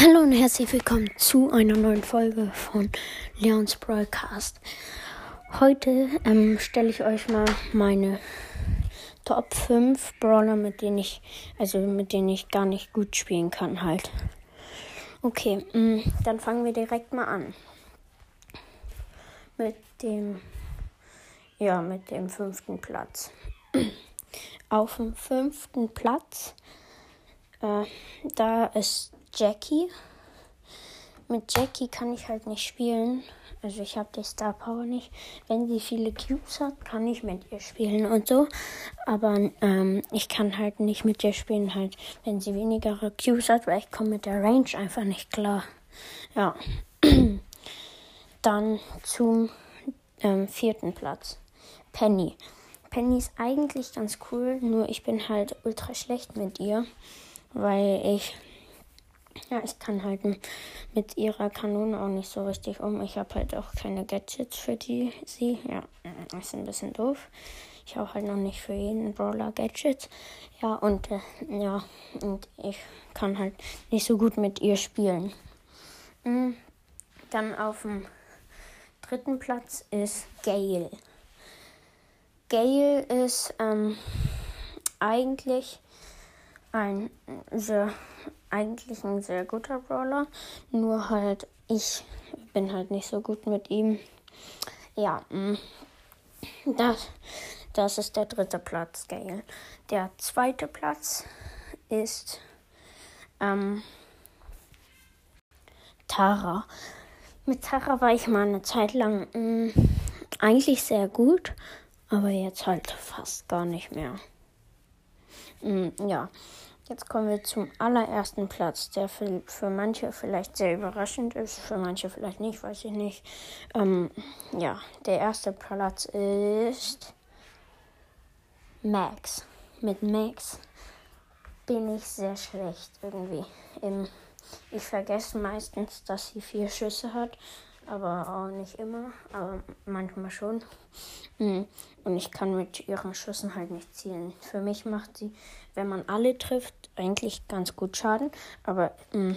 Hallo und herzlich willkommen zu einer neuen Folge von Leons Broadcast. Heute ähm, stelle ich euch mal meine Top 5 Brawler, mit denen ich, also mit denen ich gar nicht gut spielen kann halt. Okay, mh, mm, dann fangen wir direkt mal an. Mit dem, ja, mit dem fünften Platz. Auf dem fünften Platz, äh, da ist Jackie. Mit Jackie kann ich halt nicht spielen. Also ich habe die Star Power nicht. Wenn sie viele Cubes hat, kann ich mit ihr spielen und so. Aber ähm, ich kann halt nicht mit ihr spielen, halt, wenn sie weniger Cubes hat, weil ich komme mit der Range einfach nicht klar. Ja. Dann zum ähm, vierten Platz. Penny. Penny ist eigentlich ganz cool, nur ich bin halt ultra schlecht mit ihr, weil ich ja, ich kann halt mit ihrer Kanone auch nicht so richtig um. Ich habe halt auch keine Gadgets für die sie. Ja, das ist ein bisschen doof. Ich habe halt noch nicht für jeden Brawler Gadgets. Ja, und äh, ja, und ich kann halt nicht so gut mit ihr spielen. Mhm. Dann auf dem dritten Platz ist Gale. Gale ist ähm, eigentlich ein sehr eigentlich ein sehr guter Brawler. Nur halt, ich bin halt nicht so gut mit ihm. Ja, mm, das, das ist der dritte Platz, Gale. Der zweite Platz ist ähm, Tara. Mit Tara war ich mal eine Zeit lang mh, mm, eigentlich sehr gut, aber jetzt halt fast gar nicht mehr. Mm, ja, Jetzt kommen wir zum allerersten Platz, der für, für manche vielleicht sehr überraschend ist, für manche vielleicht nicht, weiß ich nicht. Ähm, ja, der erste Platz ist Max. Mit Max bin ich sehr schlecht irgendwie. ich vergesse meistens, dass sie vier Schüsse hat aber auch nicht immer, aber manchmal schon. Hm. Und ich kann mit ihren Schüssen halt nicht zielen. Für mich macht sie, wenn man alle trifft, eigentlich ganz gut Schaden, aber hm,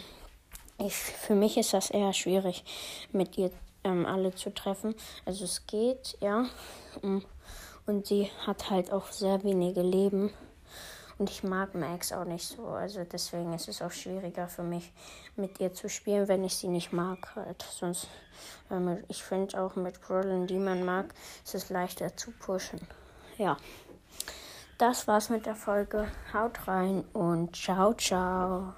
ich, für mich ist das eher schwierig, mit ihr ähm, alle zu treffen. Also es geht, ja. Hm. Und sie hat halt auch sehr wenige Leben. Und ich mag Max auch nicht so. Also deswegen ist es auch schwieriger für mich, mit ihr zu spielen, wenn ich sie nicht mag. Halt. Sonst, ich finde auch mit Brawlern, die man mag, ist es leichter zu pushen. Ja. Das war's mit der Folge. Haut rein und ciao, ciao.